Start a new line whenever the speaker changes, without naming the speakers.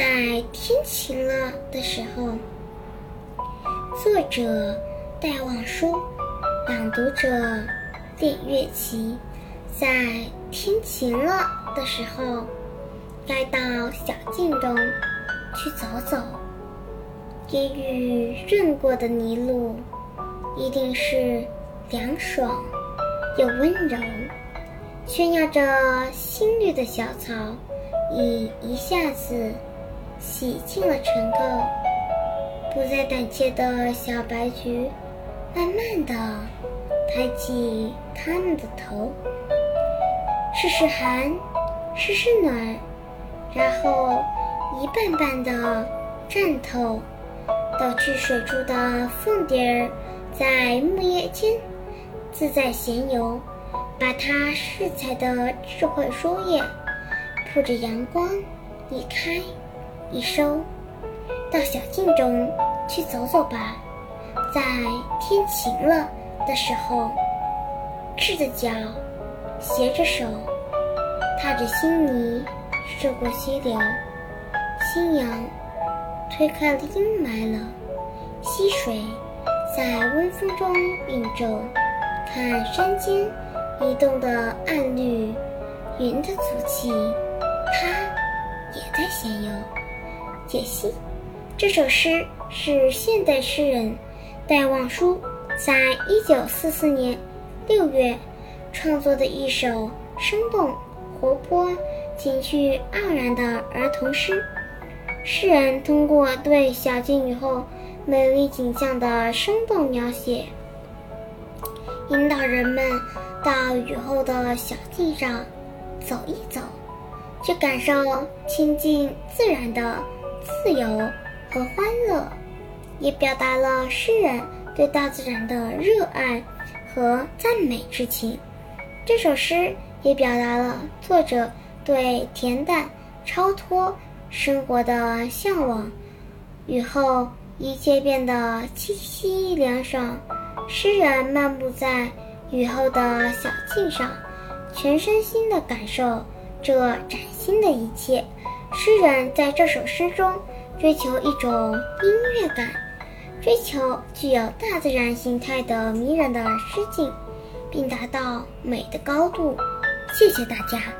在天晴了的时候，作者戴望舒，朗读者李月琪。在天晴了的时候，该到小径中去走走。给雨润过的泥路，一定是凉爽又温柔。炫耀着新绿的小草，已一下子洗净了尘垢。不再胆怯的小白菊，慢慢的抬起它们的头，试试寒，试试暖，然后一瓣瓣的绽透。到去水珠的凤蝶儿，在木叶间自在闲游。把它饰彩的智慧书页，铺着阳光，一开一收，到小径中去走走吧。在天晴了的时候，赤着脚，携着手，踏着新泥，涉过溪流，夕阳推开了阴霾了，溪水在微风中映皱，看山间。移动的暗绿云的足迹，它也在闲游。解析：这首诗是现代诗人戴望舒在一九四四年六月创作的一首生动活泼、情趣盎然的儿童诗。诗人通过对小径雨后美丽景象的生动描写，引导人们。到雨后的小径上走一走，去感受亲近自然的自由和欢乐，也表达了诗人对大自然的热爱和赞美之情。这首诗也表达了作者对恬淡超脱生活的向往。雨后一切变得清晰凉爽，诗人漫步在。雨后的小径上，全身心的感受这崭新的一切。诗人在这首诗中追求一种音乐感，追求具有大自然形态的迷人的诗境，并达到美的高度。谢谢大家。